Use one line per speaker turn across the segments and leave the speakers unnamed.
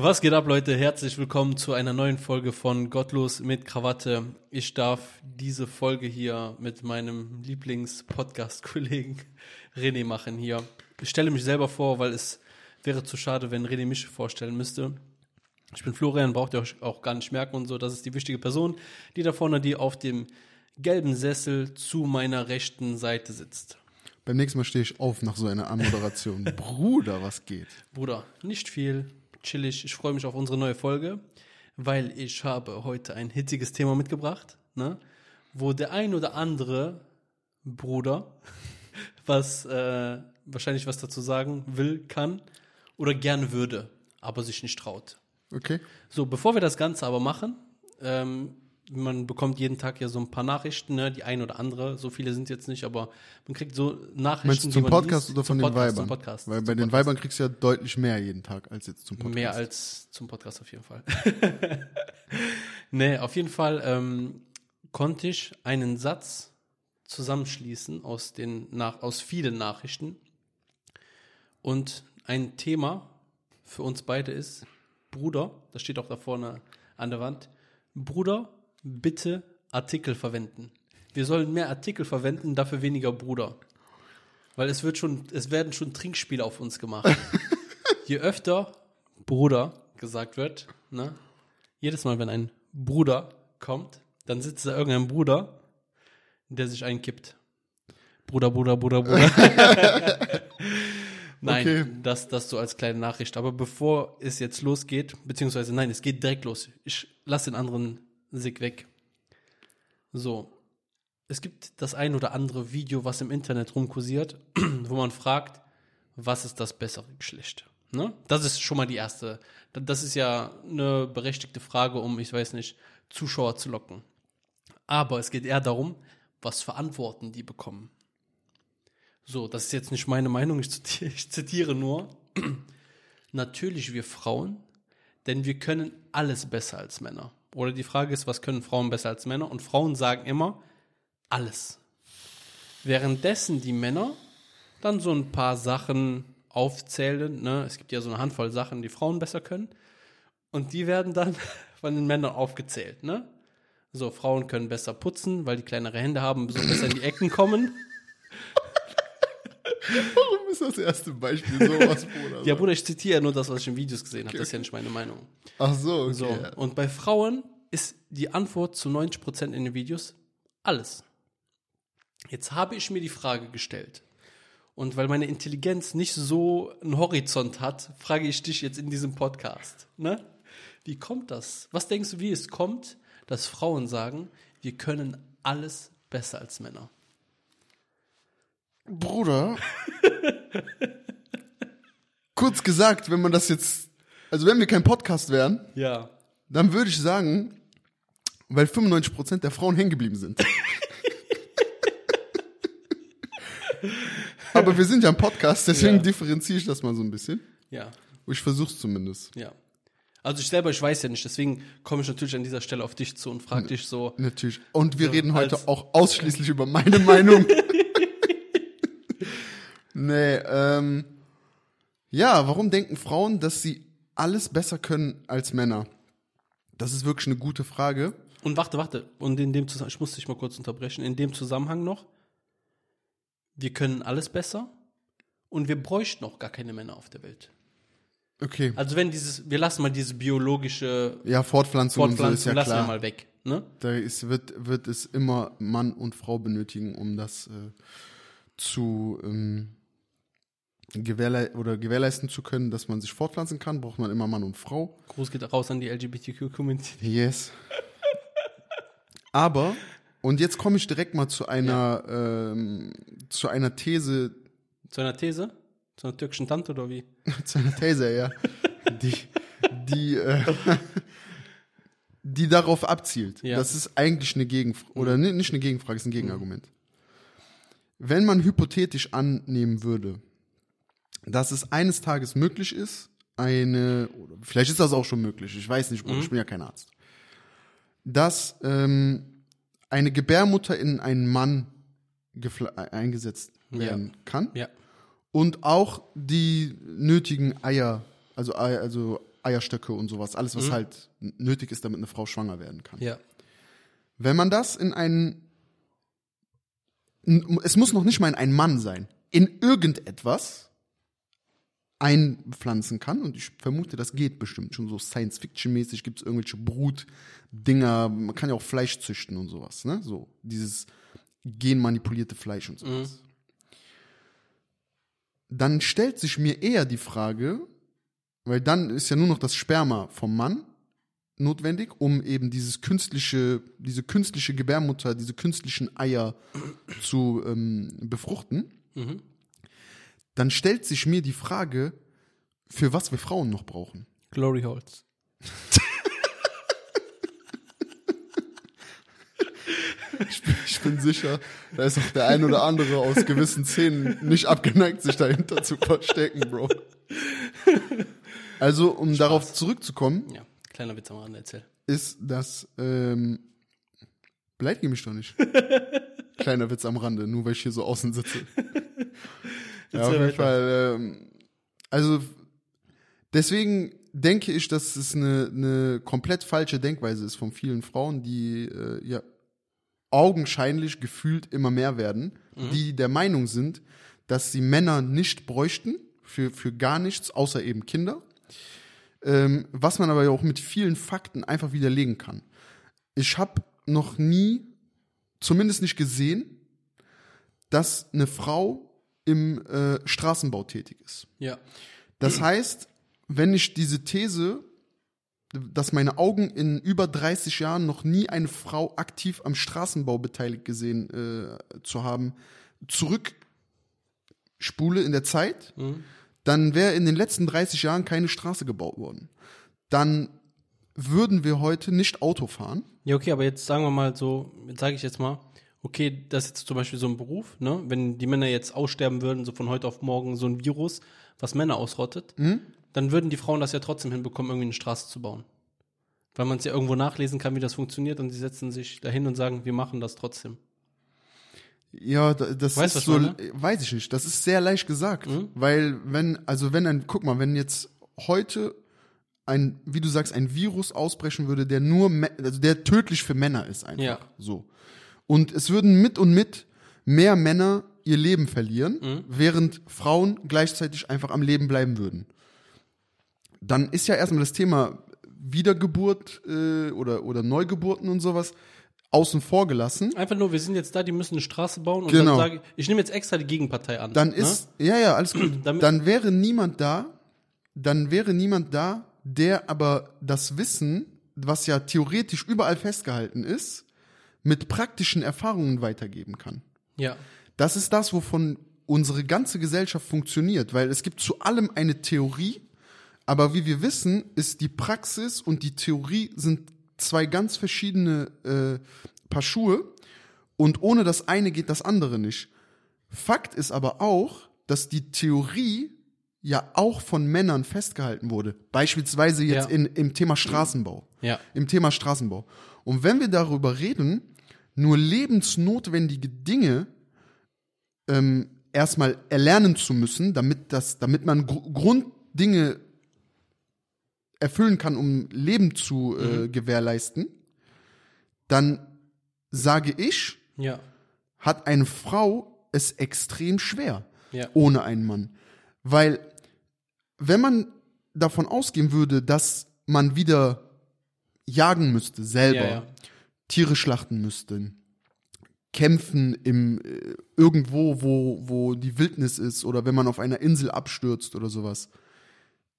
Was geht ab, Leute? Herzlich willkommen zu einer neuen Folge von Gottlos mit Krawatte. Ich darf diese Folge hier mit meinem Lieblings-Podcast-Kollegen René machen hier. Ich stelle mich selber vor, weil es wäre zu schade, wenn René mich vorstellen müsste. Ich bin Florian, braucht ihr euch auch gar nicht merken und so. Das ist die wichtige Person, die da vorne, die auf dem gelben Sessel zu meiner rechten Seite sitzt.
Beim nächsten Mal stehe ich auf nach so einer Anmoderation. Bruder, was geht?
Bruder, nicht viel, chillig. Ich freue mich auf unsere neue Folge, weil ich habe heute ein hitziges Thema mitgebracht, ne? wo der ein oder andere Bruder was äh, wahrscheinlich was dazu sagen will, kann oder gerne würde, aber sich nicht traut.
Okay.
So, bevor wir das Ganze aber machen, ähm, man bekommt jeden Tag ja so ein paar Nachrichten, ne, die ein oder andere, so viele sind jetzt nicht, aber man kriegt so Nachrichten.
Meinst du zum Podcast
liest,
oder von
zum
den
Podcast,
Weibern?
Podcast,
Weil bei den
Podcast.
Weibern kriegst du ja deutlich mehr jeden Tag als jetzt zum Podcast.
Mehr als zum Podcast auf jeden Fall. nee, auf jeden Fall ähm, konnte ich einen Satz zusammenschließen aus, den, nach, aus vielen Nachrichten. Und ein Thema für uns beide ist, Bruder, das steht auch da vorne an der Wand, Bruder, bitte Artikel verwenden. Wir sollen mehr Artikel verwenden, dafür weniger Bruder. Weil es wird schon, es werden schon Trinkspiele auf uns gemacht. Je öfter Bruder gesagt wird, ne? Jedes Mal, wenn ein Bruder kommt, dann sitzt da irgendein Bruder, der sich einkippt. Bruder, Bruder, Bruder, Bruder. Nein,
Okay.
das, das so als kleine Nachricht. Aber bevor es jetzt losgeht, beziehungsweise nein, es geht direkt los. Ich lasse den anderen Sig weg. So. Es gibt das ein oder andere Video, was im Internet rumkursiert, wo man fragt, was ist das bessere Geschlecht? Ne? Das ist schon mal die erste. Das ist ja eine berechtigte Frage, um, ich weiß nicht, Zuschauer zu locken. Aber es geht eher darum, was für Antworten die bekommen. So, das ist jetzt nicht meine Meinung, ich zitiere, ich zitiere nur. Natürlich wir Frauen, denn wir können alles besser als Männer. Oder die Frage ist, was können Frauen besser als Männer? Und Frauen sagen immer, alles. Währenddessen die Männer dann so ein paar Sachen aufzählen. Ne? Es gibt ja so eine Handvoll Sachen, die Frauen besser können. Und die werden dann von den Männern aufgezählt. Ne? So, Frauen können besser putzen, weil die kleinere Hände haben, so besser in die Ecken kommen.
Warum ist das erste Beispiel sowas, Bruder?
Ja, Bruder, ich zitiere ja nur das, was ich in Videos gesehen habe. Das ist ja nicht meine Meinung.
Ach so, okay.
So, und bei Frauen ist die Antwort zu 90% in den Videos alles. Jetzt habe ich mir die Frage gestellt. Und weil meine Intelligenz nicht so einen Horizont hat, frage ich dich jetzt in diesem Podcast. Ne? Wie kommt das? Was denkst du, wie es kommt, dass Frauen sagen, wir können alles besser als Männer?
Bruder. Kurz gesagt, wenn man das jetzt, also wenn wir kein Podcast wären,
Ja.
dann würde ich sagen, weil 95% der Frauen hängen geblieben sind. Aber wir sind ja ein Podcast, deswegen
Ja.
differenziere ich das mal so ein bisschen.
Ja.
Ich versuch's zumindest.
Ja. Also ich selber, ich weiß ja nicht, deswegen komme ich natürlich an dieser Stelle auf dich zu und frage dich so,
Natürlich. Und wir
So,
reden heute auch ausschließlich über meine Meinung. nee, ähm, ja, warum denken Frauen, dass sie alles besser können als Männer? Das ist wirklich eine gute Frage.
Und warte, warte. Und in dem Zusammenhang, ich muss dich mal kurz unterbrechen, in dem Zusammenhang noch, wir können alles besser und wir bräuchten auch gar keine Männer auf der Welt.
Okay.
Also wenn dieses, wir lassen mal diese biologische
Ja, Fortpflanzung, und so ist
Fortpflanzung,
ja
lassen wir
klar.
mal weg. Ne?
Da ist, wird, wird es immer Mann und Frau benötigen, um das äh, zu ähm, gewährlei oder gewährleisten zu können, dass man sich fortpflanzen kann, braucht man immer Mann und Frau.
Gruß geht raus an die LGBTQ-Community.
Yes. Aber, und jetzt komme ich direkt mal zu einer, ähm, zu einer These,
Zu einer These? Zu einer türkischen Tante oder wie?
zu einer These, ja, die, die, äh, die darauf abzielt.
Ja.
Das ist eigentlich eine Gegenfrage, oder ni- nicht eine Gegenfrage, ist ein Gegenargument. Wenn man hypothetisch annehmen würde, dass es eines Tages möglich ist, eine, oder vielleicht ist das auch schon möglich, ich weiß nicht, Bruder, ich bin ja kein Arzt, dass ähm, eine Gebärmutter in einen Mann äh, eingesetzt werden kann
Ja.
und auch die nötigen Eier, also, Ei- also Eierstöcke und sowas, alles, was halt n- nötig ist, damit eine Frau schwanger werden kann.
Ja.
Wenn man das in einen, es muss noch nicht mal in einen Mann sein, in irgendetwas einpflanzen kann, und ich vermute, das geht bestimmt schon so Science-Fiction-mäßig, gibt es irgendwelche Brutdinger, man kann ja auch Fleisch züchten und sowas, ne? So, dieses genmanipulierte Fleisch und sowas. Dann stellt sich mir eher die Frage, weil dann ist ja nur noch das Sperma vom Mann notwendig, um eben dieses künstliche, diese künstliche Gebärmutter, diese künstlichen Eier zu ähm, befruchten. Dann stellt sich mir die Frage, für was wir Frauen noch brauchen.
Glory Holes.
Ich bin sicher, da ist auch der ein oder andere aus gewissen Szenen nicht abgeneigt, sich dahinter zu verstecken, Bro. Also, um darauf zurückzukommen,
Ja, kleiner Witz am Rande, erzähl.
ist, dass ähm, beleidige mich doch nicht. Kleiner Witz am Rande, nur weil ich hier so außen sitze. ja, auf jeden
weiter.
Fall. Ähm, also deswegen denke ich, dass es eine, eine komplett falsche Denkweise ist von vielen Frauen, die äh, ja augenscheinlich gefühlt immer mehr werden, die der Meinung sind, dass sie Männer nicht bräuchten für, für gar nichts, außer eben Kinder. Ähm, was man aber ja auch mit vielen Fakten einfach widerlegen kann. Ich habe noch nie, zumindest nicht gesehen, dass eine Frau im äh, Straßenbau tätig ist.
Ja.
Das heißt, wenn ich diese These, dass meine Augen in über 30 Jahren noch nie eine Frau aktiv am Straßenbau beteiligt gesehen äh, zu haben, zurückspule in der Zeit, dann wäre in den letzten 30 Jahren keine Straße gebaut worden. Dann würden wir heute nicht Auto fahren.
Ja, okay, aber jetzt sagen wir mal so, jetzt sage ich jetzt mal, okay, das ist jetzt zum Beispiel so ein Beruf, ne? Wenn die Männer jetzt aussterben würden, so von heute auf morgen, so ein Virus, was Männer ausrottet, dann würden die Frauen das ja trotzdem hinbekommen, irgendwie eine Straße zu bauen. Weil man es ja irgendwo nachlesen kann, wie das funktioniert und sie setzen sich dahin und sagen, wir machen das trotzdem.
Ja, da- das
Weißt
ist so, weiß ich nicht. Das ist sehr leicht gesagt,
Mhm.
weil wenn, also wenn ein, guck mal, wenn jetzt heute ein, wie du sagst, ein Virus ausbrechen würde, der nur, also der tödlich für Männer ist einfach,
Ja.
so. Und es würden mit und mit mehr Männer ihr Leben verlieren,
Mhm.
während Frauen gleichzeitig einfach am Leben bleiben würden. Dann ist ja erstmal das Thema Wiedergeburt äh, oder, oder Neugeburten und sowas außen vor gelassen.
Einfach nur, wir sind jetzt da, die müssen eine Straße bauen und
Genau.
dann sage ich, ich nehme jetzt extra die Gegenpartei an.
dann
ne?
ist, ja, ja, alles gut.
Damit-
dann wäre niemand da, dann wäre niemand da, der aber das Wissen, was ja theoretisch überall festgehalten ist, mit praktischen Erfahrungen weitergeben kann.
Ja.
Das ist das, wovon unsere ganze Gesellschaft funktioniert, weil es gibt zu allem eine Theorie, aber wie wir wissen, ist die Praxis und die Theorie sind zwei ganz verschiedene äh, Paar Schuhe und ohne das eine geht das andere nicht. Fakt ist aber auch, dass die Theorie ja auch von Männern festgehalten wurde. Beispielsweise jetzt
Ja.
in, im Thema Straßenbau
Ja.
im Thema Straßenbau. Und wenn wir darüber reden, nur lebensnotwendige Dinge ähm, erstmal erlernen zu müssen, damit das, damit man Gr Grunddinge erfüllen kann, um Leben zu äh, gewährleisten, dann sage ich,
Ja.
hat eine Frau es extrem schwer
Ja.
ohne einen Mann. Weil, wenn man davon ausgehen würde, dass man wieder jagen müsste, selber,
Ja, ja.
Tiere schlachten müsste, kämpfen im äh, irgendwo, wo, wo die Wildnis ist oder wenn man auf einer Insel abstürzt oder sowas.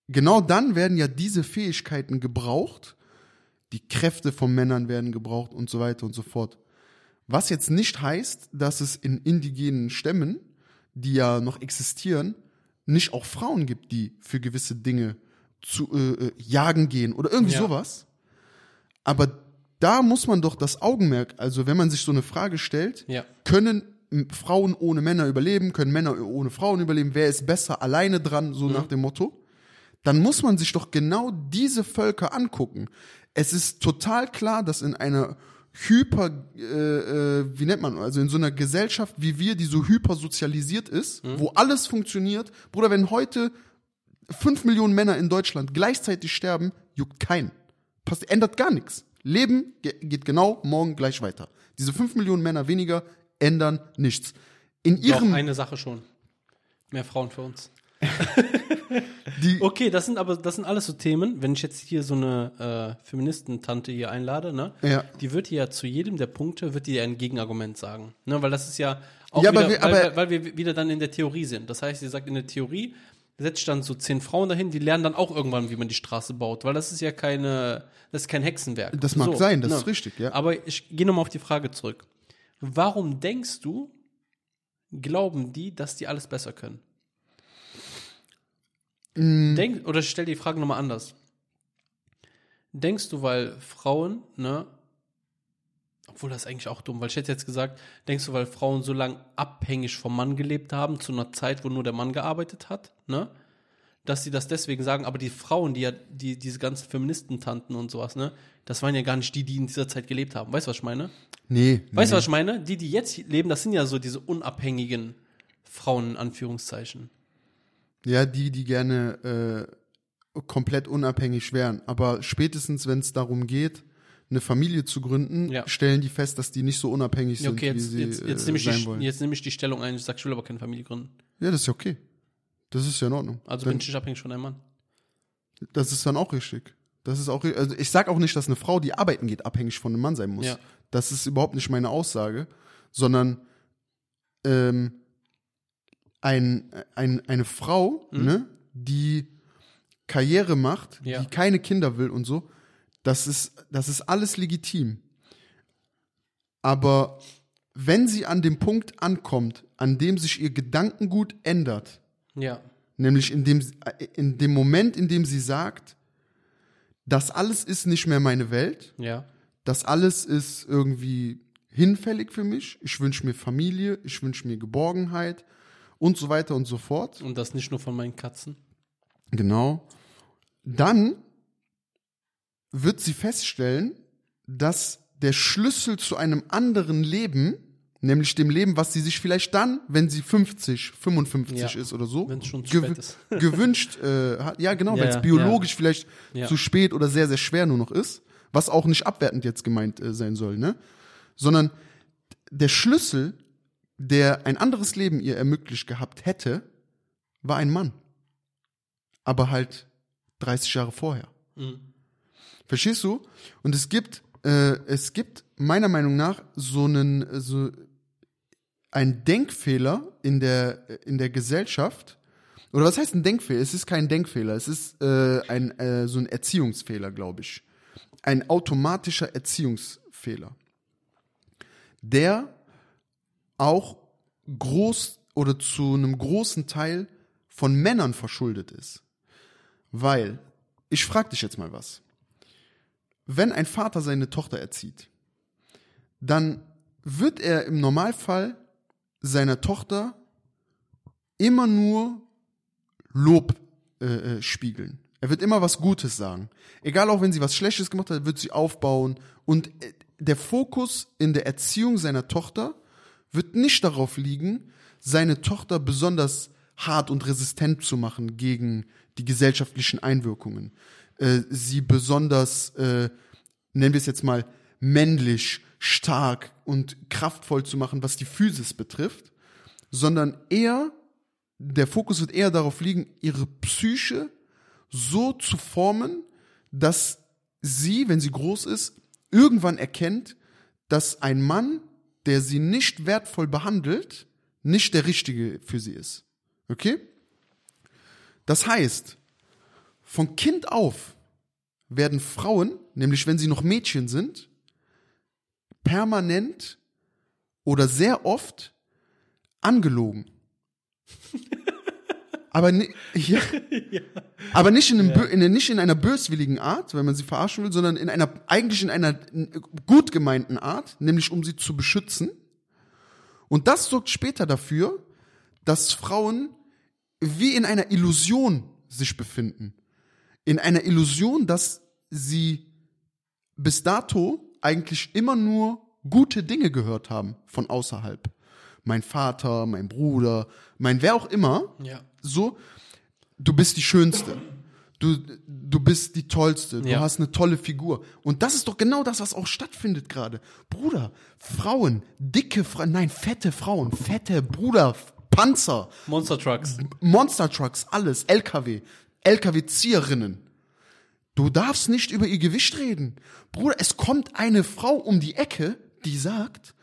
Genau dann werden ja diese Fähigkeiten gebraucht, die Kräfte von Männern werden gebraucht und so weiter und so fort. Was jetzt nicht heißt, dass es in indigenen Stämmen, die ja noch existieren, nicht auch Frauen gibt, die für gewisse Dinge zu äh, äh, jagen gehen oder irgendwie
Ja.
sowas. Aber da muss man doch das Augenmerk, also wenn man sich so eine Frage stellt,
Ja.
können Frauen ohne Männer überleben, können Männer ohne Frauen überleben, wer ist besser alleine dran, so nach dem Motto, dann muss man sich doch genau diese Völker angucken. Es ist total klar, dass in einer hyper, äh, äh, wie nennt man, also in so einer Gesellschaft wie wir, die so hypersozialisiert ist, wo alles funktioniert, Bruder, wenn heute fünf Millionen Männer in Deutschland gleichzeitig sterben, juckt keinen. Passt, ändert gar nichts. Leben ge geht genau morgen gleich weiter. Diese fünf Millionen Männer weniger ändern nichts. In
Doch,
ihrem,
eine Sache schon. Mehr Frauen für uns. Okay, das sind aber, das sind alles so Themen. Wenn ich jetzt hier so eine äh, Feministentante hier einlade, ne?
Ja.
Die wird ja zu jedem der Punkte, wird die ein Gegenargument sagen. Ne? Weil das ist ja auch
Ja,
wieder,
aber wir-
weil, weil wir wieder dann in der Theorie sind. Das heißt, sie sagt in der Theorie, setzt dann so zehn Frauen dahin, die lernen dann auch irgendwann, wie man die Straße baut, weil das ist ja keine, das ist kein Hexenwerk.
Das mag sein, das ist richtig, ja.
Aber ich gehe nochmal auf die Frage zurück. Warum denkst du, glauben die, dass die alles besser können?
Mm.
Denk, oder stell die Frage nochmal anders. Denkst du, weil Frauen, ne, obwohl das ist eigentlich auch dumm, weil ich hätte jetzt gesagt, denkst du, weil Frauen so lange abhängig vom Mann gelebt haben, zu einer Zeit, wo nur der Mann gearbeitet hat, ne, dass sie das deswegen sagen, aber die Frauen, die ja, die, diese ganzen Feministentanten und sowas, ne, das waren ja gar nicht die, die in dieser Zeit gelebt haben. Weißt du, was ich meine?
nee,
Weißt du,
nee.
was ich meine? Die, die jetzt leben, das sind ja so diese unabhängigen Frauen, in Anführungszeichen.
Ja, die, die gerne äh, komplett unabhängig wären. Aber spätestens, wenn es darum geht, eine Familie zu gründen,
Ja.
stellen die fest, dass die nicht so unabhängig sind,
okay,
wie
jetzt,
sie
jetzt, jetzt,
äh,
nehme ich
sein
die,
wollen.
jetzt nehme ich die Stellung ein, ich sage, ich will aber keine Familie gründen.
Ja, das ist ja okay. Das ist ja in Ordnung.
Also
Wenn-
bin ich nicht abhängig von einem Mann.
Das ist dann auch richtig. Das ist auch, also ich sag auch nicht, dass eine Frau, die arbeiten geht, abhängig von einem Mann sein muss.
Ja.
Das ist überhaupt nicht meine Aussage, sondern ähm, ein, ein, eine Frau, ne, die Karriere macht,
Ja.
die keine Kinder will und so, das ist, das ist alles legitim. Aber wenn sie an dem Punkt ankommt, an dem sich ihr Gedankengut ändert,
Ja.
Nämlich in dem, in dem Moment, in dem sie sagt, das alles ist nicht mehr meine Welt,
Ja.
das alles ist irgendwie hinfällig für mich, ich wünsche mir Familie, ich wünsche mir Geborgenheit und so weiter und so fort.
Und das nicht nur von meinen Katzen.
Genau. Dann wird sie feststellen, dass der Schlüssel zu einem anderen Leben, nämlich dem Leben, was sie sich vielleicht dann, wenn sie 50, 55
Ja.
ist oder so, gew-
ist.
gewünscht äh, hat. Ja, genau,
Ja,
wenn es
ja,
biologisch vielleicht
Ja.
zu spät oder sehr, sehr schwer nur noch ist, was auch nicht abwertend jetzt gemeint äh, sein soll, ne? Sondern der Schlüssel, der ein anderes Leben ihr ermöglicht gehabt hätte, war ein Mann. Aber halt 30 Jahre vorher.
Mhm.
Verstehst du? Und es gibt, äh, es gibt meiner Meinung nach so einen, so ein Denkfehler in der, in der Gesellschaft. Oder was heißt ein Denkfehler? Es ist kein Denkfehler, es ist äh, ein, äh, so ein Erziehungsfehler, glaube ich. Ein automatischer Erziehungsfehler. Der auch groß oder zu einem großen Teil von Männern verschuldet ist. Weil, ich frage dich jetzt mal was. Wenn ein Vater seine Tochter erzieht, dann wird er im Normalfall seiner Tochter immer nur Lob äh, äh, spiegeln. Er wird immer was Gutes sagen. Egal auch wenn sie was Schlechtes gemacht hat, wird sie aufbauen. Und äh, der Fokus in der Erziehung seiner Tochter wird nicht darauf liegen, seine Tochter besonders hart und resistent zu machen gegen die gesellschaftlichen Einwirkungen. Äh, sie besonders, äh, nennen wir es jetzt mal, männlich, stark und kraftvoll zu machen, was die Physis betrifft, sondern eher, der Fokus wird eher darauf liegen, ihre Psyche so zu formen, dass sie, wenn sie groß ist, irgendwann erkennt, dass ein Mann, der sie nicht wertvoll behandelt, nicht der richtige für sie ist. Okay? Das heißt, von Kind auf werden Frauen, nämlich wenn sie noch Mädchen sind, permanent oder sehr oft angelogen. Aber, ni ja, aber nicht, in einem, bö- in, nicht in einer böswilligen Art, wenn man sie verarschen will, sondern in einer, eigentlich in einer gut gemeinten Art, nämlich um sie zu beschützen. Und das sorgt später dafür, dass Frauen wie in einer Illusion sich befinden. In einer Illusion, dass sie bis dato eigentlich immer nur gute Dinge gehört haben von außerhalb. Mein Vater, mein Bruder, mein wer auch immer,
Ja.
so, du bist die Schönste. Du, du bist die Tollste. Du
Ja.
hast eine tolle Figur. Und das ist doch genau das, was auch stattfindet gerade. Bruder, Frauen, dicke Frauen, nein, fette Frauen, fette Bruder, Panzer,
Monster Trucks.
Monster Trucks, alles, LKW, LKW-Zieherinnen. Du darfst nicht über ihr Gewicht reden. Bruder, es kommt eine Frau um die Ecke, die sagt,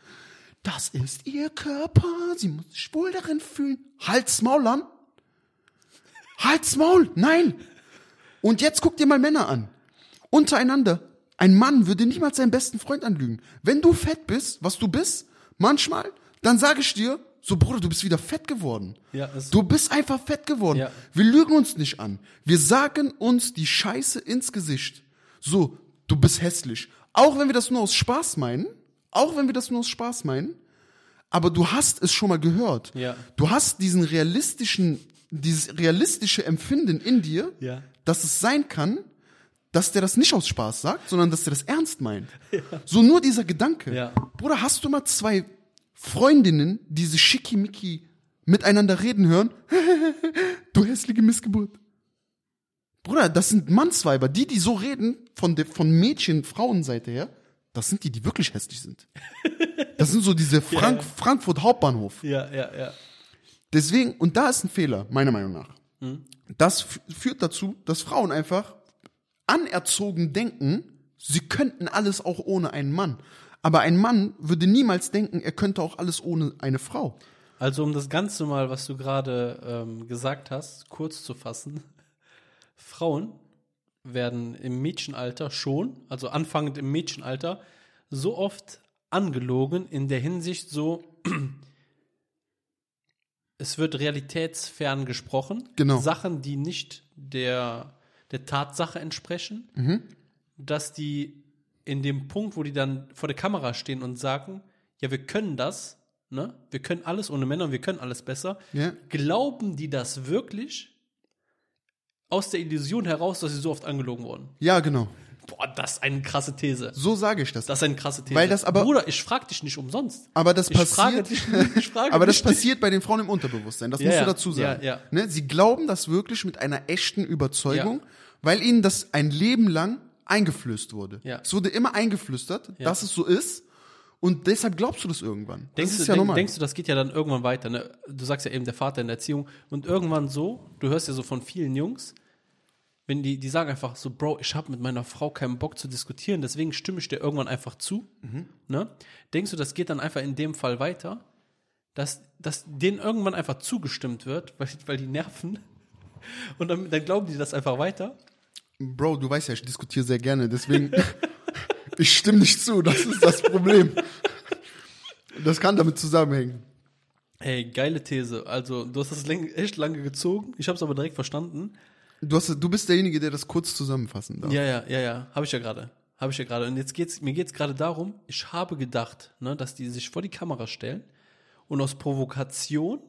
das ist ihr Körper, sie muss sich wohl darin fühlen. Halt's Maul an. Halt's Maul, nein. Und jetzt guck dir mal Männer an. Untereinander. Ein Mann würde niemals seinen besten Freund anlügen. Wenn du fett bist, was du bist, manchmal, dann sage ich dir, so Bruder, du bist wieder fett geworden.
Ja, es-
du bist einfach fett geworden.
Ja.
Wir lügen uns nicht an. Wir sagen uns die Scheiße ins Gesicht. So, du bist hässlich. Auch wenn wir das nur aus Spaß meinen, auch wenn wir das nur aus Spaß meinen, aber du hast es schon mal gehört.
Ja.
Du hast diesen realistischen, dieses realistische Empfinden in dir,
Ja.
dass es sein kann, dass der das nicht aus Spaß sagt, sondern dass der das ernst meint. So nur dieser Gedanke.
Ja.
Bruder, hast du mal zwei Freundinnen, diese schickimicki miteinander reden hören? du hässliche Missgeburt. Bruder, das sind Mannsweiber. Die, die so reden, von, der, von Mädchen, Frauenseite her, das sind die, die wirklich hässlich sind. Das sind so diese Frank
ja.
Frankfurt Hauptbahnhof.
Ja, ja, ja.
Deswegen, und da ist ein Fehler, meiner Meinung nach.
Mhm.
Das führt dazu, dass Frauen einfach anerzogen denken, sie könnten alles auch ohne einen Mann. Aber ein Mann würde niemals denken, er könnte auch alles ohne eine Frau.
Also um das Ganze mal, was du gerade ähm, gesagt hast, kurz zu fassen. Frauen werden im Mädchenalter schon, also anfangend im Mädchenalter, so oft angelogen in der Hinsicht so, es wird realitätsfern gesprochen.
Genau.
Sachen, die nicht der, der Tatsache entsprechen, dass die in dem Punkt, wo die dann vor der Kamera stehen und sagen, ja, wir können das, ne? Wir können alles ohne Männer und wir können alles besser.
Ja.
Glauben die das wirklich aus der Illusion heraus, dass sie so oft angelogen wurden?
Ja, genau.
Boah, das ist eine krasse These.
So sage ich das.
Das ist eine krasse These.
Weil das aber-
Bruder, ich frage dich nicht umsonst.
aber das
ich frage
passiert.
dich, ich frage
aber das passiert bei den Frauen im Unterbewusstsein. Das
Ja,
musst du dazu sagen.
Ja, ja.
Ne? Sie glauben das wirklich mit einer echten Überzeugung, weil ihnen das ein Leben lang eingeflößt wurde.
Ja.
Es wurde immer eingeflüstert,
Ja.
dass es so ist. Und deshalb glaubst du das irgendwann.
Denkst,
das ist
du,
ja
denk, denkst du, das geht ja dann irgendwann weiter? Ne? Du sagst ja eben, der Vater in der Erziehung. Und irgendwann so, du hörst ja so von vielen Jungs, wenn die, die sagen einfach so, Bro, ich habe mit meiner Frau keinen Bock zu diskutieren, deswegen stimme ich dir irgendwann einfach zu.
Mhm.
Ne? Denkst du, das geht dann einfach in dem Fall weiter, dass, dass denen irgendwann einfach zugestimmt wird, weil, weil die nerven? Und dann, dann glauben die das einfach weiter?
Bro, du weißt ja, ich diskutiere sehr gerne, deswegen ich stimme nicht zu, das ist das Problem. Das kann damit zusammenhängen.
Hey, geile These. Also, du hast das echt lange gezogen. Ich habe es aber direkt verstanden.
Du, hast, du bist derjenige, der das kurz zusammenfassen darf.
Ja, ja, ja, ja, habe ich ja gerade. Habe ich ja gerade. Und jetzt geht's, mir geht's gerade darum, ich habe gedacht, ne, dass die sich vor die Kamera stellen und aus Provokation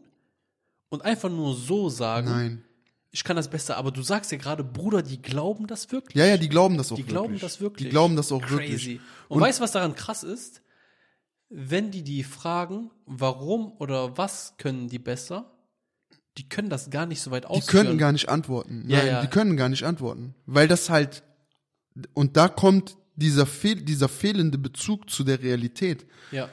und einfach nur so sagen,
Nein.
Ich kann das besser, aber du sagst ja gerade, Bruder, die glauben das wirklich.
Ja, ja, die glauben das auch
die
wirklich.
glauben das wirklich.
Die glauben das auch
Crazy.
wirklich.
Und,
Und-
weißt du, was daran krass ist? Wenn die die fragen, warum oder was können die besser, die können das gar nicht so weit
Die
ausführen.
können gar nicht antworten.
Ja,
Nein,
ja.
die können gar nicht antworten. Weil das halt, und da kommt dieser, fehl, dieser fehlende Bezug zu der Realität,
ja.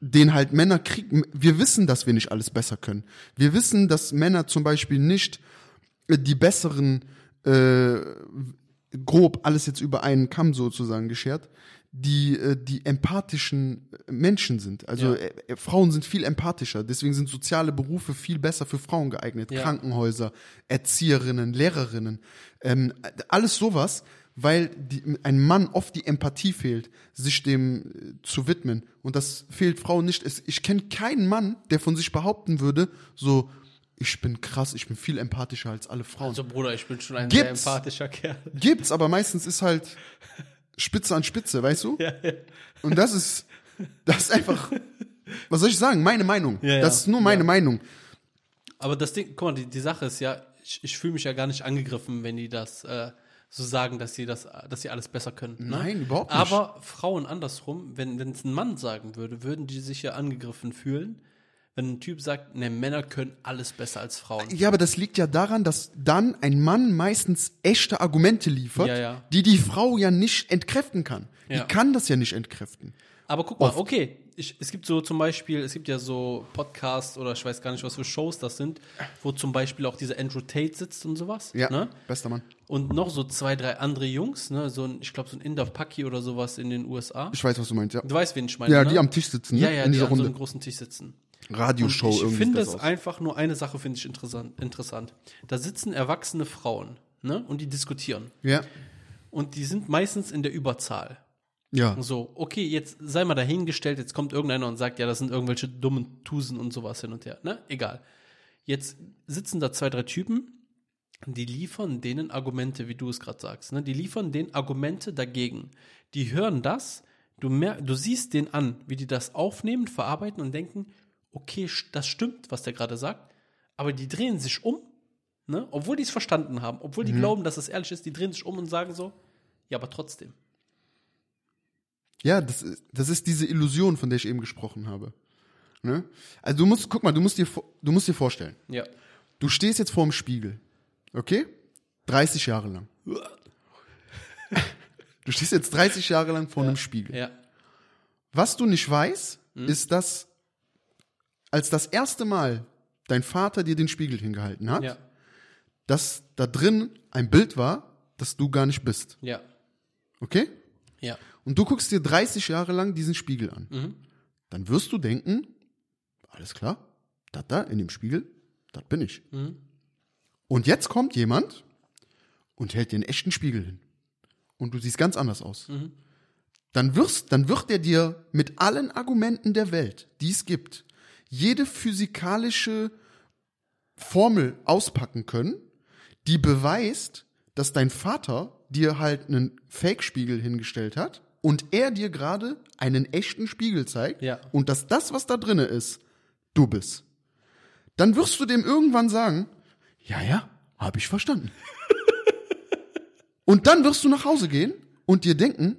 den halt Männer kriegen. Wir wissen, dass wir nicht alles besser können. Wir wissen, dass Männer zum Beispiel nicht die besseren, äh, grob alles jetzt über einen Kamm sozusagen geschert, die, äh, die empathischen Menschen sind. Also
Ja.
äh, äh, Frauen sind viel empathischer, deswegen sind soziale Berufe viel besser für Frauen geeignet.
Ja.
Krankenhäuser, Erzieherinnen, Lehrerinnen, ähm, alles sowas, weil die, ein Mann oft die Empathie fehlt, sich dem äh, zu widmen. Und das fehlt Frauen nicht. Es, ich kenne keinen Mann, der von sich behaupten würde, so, ich bin krass, ich bin viel empathischer als alle Frauen.
Also Bruder, ich bin schon ein
Gibt's?
sehr empathischer Kerl.
Gibt's, aber meistens ist halt Spitze an Spitze, weißt du?
Ja, ja.
Und das ist, das ist einfach, was soll ich sagen? Meine Meinung.
Ja, ja.
Das ist nur meine. Meinung.
Aber das Ding, guck mal, die, die Sache ist ja, ich, ich fühle mich ja gar nicht angegriffen, wenn die das äh, so sagen, dass sie das, dass sie alles besser können. Ne?
Nein, überhaupt nicht.
Aber Frauen andersrum, wenn wenn es ein Mann sagen würde, würden die sich ja angegriffen fühlen, wenn ein Typ sagt, ne, Männer können alles besser als Frauen.
Ja, aber das liegt ja daran, dass dann ein Mann meistens echte Argumente liefert,
Ja, ja.
die die Frau ja nicht entkräften kann.
Ja.
Die kann das ja nicht entkräften.
Aber guck mal,
Oft.
okay, ich, es gibt so zum Beispiel, es gibt ja so Podcasts oder ich weiß gar nicht, was für Shows das sind, wo zum Beispiel auch dieser Andrew Tate sitzt und sowas.
Ja,
Ne?
bester Mann.
Und noch so zwei, drei andere Jungs, ne? so ein, ich glaube, so ein Inder Paki oder sowas in den USA.
Ich weiß, was du meinst, ja.
Du weißt, wen ich meine.
Ja,
ne?
die am Tisch sitzen, ne?
Ja, ja,
in
die an so
Runde.
einem großen Tisch sitzen.
Radioshow
Und ich
irgendwie.
finde
sieht
es einfach nur eine Sache finde ich interessant, interessant. Da sitzen erwachsene Frauen, ne? Und die diskutieren.
Ja.
Und die sind meistens in der Überzahl.
Ja.
So, okay, jetzt sei mal dahingestellt, jetzt kommt irgendeiner und sagt, ja, das sind irgendwelche dummen Tusen und sowas hin und her. Ne? Egal. Jetzt sitzen da zwei, drei Typen, die liefern denen Argumente, wie du es gerade sagst. Ne? Die liefern denen Argumente dagegen. Die hören das, du, mer du siehst den an, wie die das aufnehmen, verarbeiten und denken, okay, das stimmt, was der gerade sagt, aber die drehen sich um, ne? obwohl die es verstanden haben, obwohl die glauben, dass es ehrlich ist, die drehen sich um und sagen so, ja, aber trotzdem.
Ja, das ist, das ist diese Illusion, von der ich eben gesprochen habe. Ne? Also du musst, guck mal, du musst dir, du musst dir vorstellen,
Ja.
du stehst jetzt vor dem Spiegel, okay? 30 Jahre lang. Du stehst jetzt 30 Jahre lang vor einem Spiegel.
Ja.
Was du nicht weißt,
Hm?
ist, dass als das erste Mal dein Vater dir den Spiegel hingehalten hat,
Ja.
dass da drin ein Bild war, das du gar nicht bist.
Ja.
Okay?
Ja.
Und du guckst dir 30 Jahre lang diesen Spiegel an.
Mhm.
Dann wirst du denken, alles klar, das da in dem Spiegel, das bin ich.
Mhm.
Und jetzt kommt jemand und hält dir einen echten Spiegel hin. Und du siehst ganz anders aus.
Mhm.
Dann, wirst, dann wird er dir mit allen Argumenten der Welt, die es gibt, jede physikalische Formel auspacken können, die beweist, dass dein Vater dir halt einen Fake-Spiegel hingestellt hat und er dir gerade einen echten Spiegel zeigt
Ja.
und dass das, was da drinne ist, du bist. Dann wirst du dem irgendwann sagen, ja, ja, habe ich verstanden. und dann wirst du nach Hause gehen und dir denken,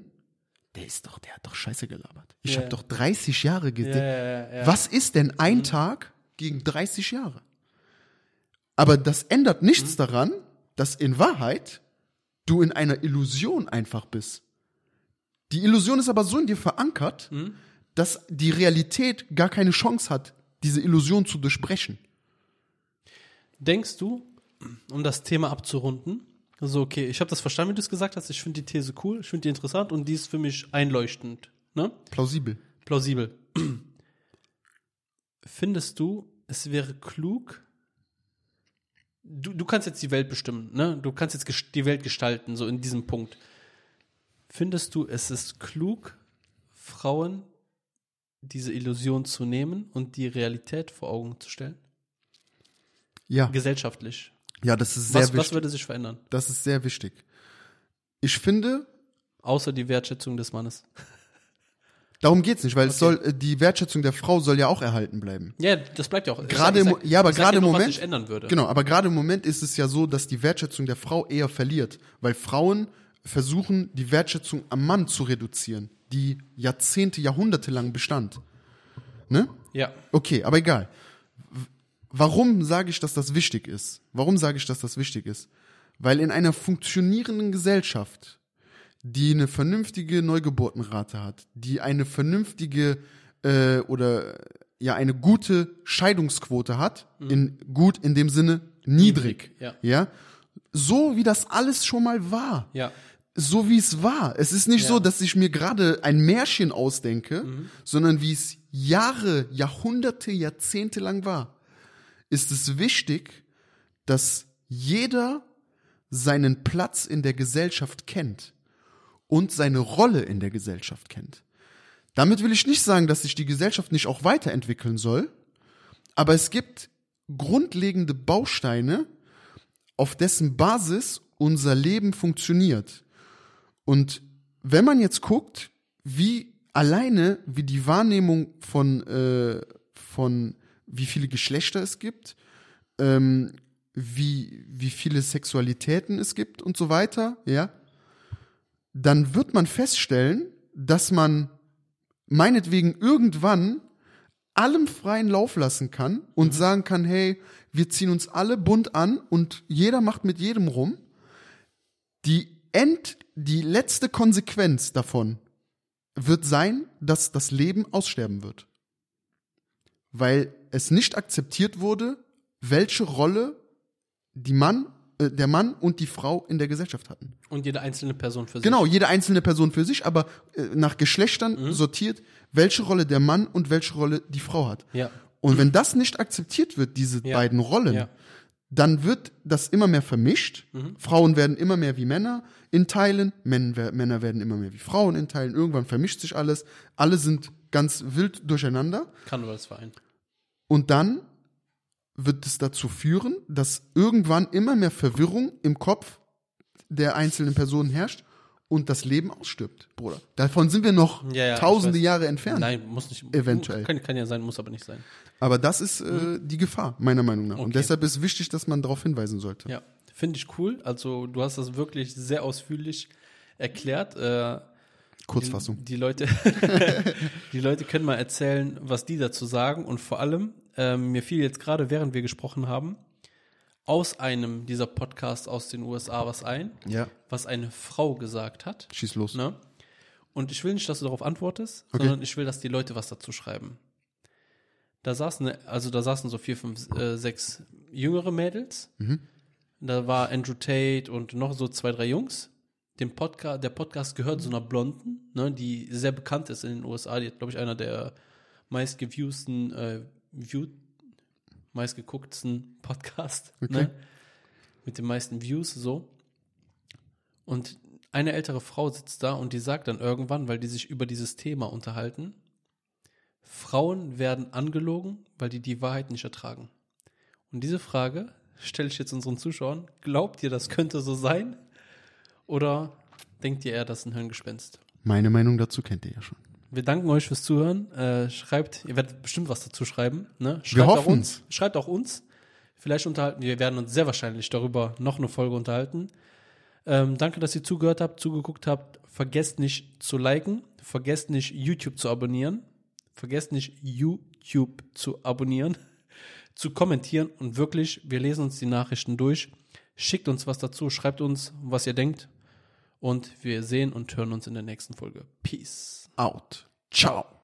der ist doch, der hat doch Scheiße gelabert. Ich
Ja.
habe doch 30 Jahre gesehen.
Ja, ja.
Was ist denn ein Tag gegen 30 Jahre? Aber das ändert nichts daran, dass in Wahrheit du in einer Illusion einfach bist. Die Illusion ist aber so in dir verankert, dass die Realität gar keine Chance hat, diese Illusion zu durchbrechen.
Denkst du, um das Thema abzurunden, so, okay, ich habe das verstanden, wie du es gesagt hast, ich finde die These cool, ich finde die interessant und die ist für mich einleuchtend, ne?
Plausibel.
Plausibel. Findest du, es wäre klug, du, du kannst jetzt die Welt bestimmen, ne? Du kannst jetzt die Welt gestalten, so in diesem Punkt. Findest du, es ist klug, Frauen diese Illusion zu nehmen und die Realität vor Augen zu stellen?
Ja,
Gesellschaftlich.
ja, das ist sehr
Was, was
wichtig.
würde sich verändern?
Das ist sehr wichtig. Ich finde,
Außer die Wertschätzung des Mannes.
darum geht's nicht, weil es soll äh, die Wertschätzung der Frau soll ja auch erhalten bleiben.
Ja, das bleibt ja auch.
Gerade
Ich
im,
sag-
ja, aber
ich sag
gerade im Moment
Was sich ändern würde.
Genau, aber gerade im Moment ist es ja so, dass die Wertschätzung der Frau eher verliert, weil Frauen versuchen, die Wertschätzung am Mann zu reduzieren, die Jahrzehnte, Jahrhunderte lang bestand. Ne?
Ja.
Okay, aber egal. Warum sage ich, dass das wichtig ist? Warum sage ich, dass das wichtig ist? Weil in einer funktionierenden Gesellschaft, die eine vernünftige Neugeburtenrate hat, die eine vernünftige äh, oder ja eine gute Scheidungsquote hat, in gut in dem Sinne niedrig,
ja.
ja, so wie das alles schon mal war
Ja.
so wie es war. Es ist nicht
Ja.
so, dass ich mir gerade ein Märchen ausdenke, sondern wie es Jahre, Jahrhunderte, Jahrzehnte lang war. Ist es wichtig, dass jeder seinen Platz in der Gesellschaft kennt und seine Rolle in der Gesellschaft kennt. Damit will ich nicht sagen, dass sich die Gesellschaft nicht auch weiterentwickeln soll, aber es gibt grundlegende Bausteine, auf dessen Basis unser Leben funktioniert. Und wenn man jetzt guckt, wie alleine, wie die Wahrnehmung von, äh, von wie viele Geschlechter es gibt, ähm, wie, wie viele Sexualitäten es gibt und so weiter, ja, dann wird man feststellen, dass man meinetwegen irgendwann allem freien Lauf lassen kann und sagen kann, hey, wir ziehen uns alle bunt an und jeder macht mit jedem rum. Die End, die letzte Konsequenz davon wird sein, dass das Leben aussterben wird. Weil es nicht akzeptiert wurde, welche Rolle die Mann, äh, der Mann und die Frau in der Gesellschaft hatten.
Und jede einzelne Person für sich.
Genau, jede einzelne Person für sich, aber äh, nach Geschlechtern sortiert, welche Rolle der Mann und welche Rolle die Frau hat.
Ja.
Und wenn das nicht akzeptiert wird, diese
Ja.
beiden Rollen,
Ja.
dann wird das immer mehr vermischt.
Mhm.
Frauen werden immer mehr wie Männer in Teilen, Männer, wer- Männer werden immer mehr wie Frauen in Teilen. Irgendwann vermischt sich alles. Alle sind ganz wild durcheinander.
Karnevalsverein.
Und dann wird es dazu führen, dass irgendwann immer mehr Verwirrung im Kopf der einzelnen Personen herrscht und das Leben ausstirbt, Bruder. Davon sind wir noch
Ja, ja,
tausende. Jahre entfernt.
Nein, muss nicht.
Eventuell.
Kann, kann ja sein, muss aber nicht sein.
Aber das ist äh, die Gefahr, meiner Meinung nach. Und
Okay.
deshalb ist wichtig, dass man darauf hinweisen sollte.
Ja, finde ich cool. Also du hast das wirklich sehr ausführlich erklärt. Äh,
Kurzfassung.
Die Leute, die Leute können mal erzählen, was die dazu sagen. Und vor allem, ähm, mir fiel jetzt gerade, während wir gesprochen haben, aus einem dieser Podcasts aus den USA was ein,
Ja.
was eine Frau gesagt hat.
Schieß los.
Ne? Und ich will nicht, dass du darauf antwortest,
Okay.
sondern ich will, dass die Leute was dazu schreiben. Da saßen, also da saßen so vier, fünf, äh, sechs jüngere Mädels. Da war Andrew Tate und noch so zwei, drei Jungs. Dem Podcast, der Podcast gehört so einer Blonden, ne, die sehr bekannt ist in den USA. Die hat, glaube ich, einer der meistgeviewsten, äh, viewed, meistgeguckten Podcast,
Okay.
ne? Mit den meisten Views, so. Und eine ältere Frau sitzt da und die sagt dann irgendwann, weil die sich über dieses Thema unterhalten, Frauen werden angelogen, weil die die Wahrheit nicht ertragen. Und diese Frage stelle ich jetzt unseren Zuschauern. Glaubt ihr, das könnte so sein? Oder denkt ihr eher, das ist ein Hirngespenst?
Meine Meinung dazu kennt ihr ja schon.
Wir danken euch fürs Zuhören. Äh, schreibt, ihr werdet bestimmt was dazu schreiben. Ne? Schreibt
Wir
auch uns. Schreibt auch uns. Vielleicht unterhalten wir werden uns sehr wahrscheinlich darüber noch eine Folge unterhalten. Ähm, danke, dass ihr zugehört habt, zugeguckt habt. Vergesst nicht zu liken. Vergesst nicht YouTube zu abonnieren. Vergesst nicht YouTube zu abonnieren, zu kommentieren und wirklich, wir lesen uns die Nachrichten durch. Schickt uns was dazu, schreibt uns, was ihr denkt. Und wir sehen und hören uns in der nächsten Folge. Peace.
Out. Ciao.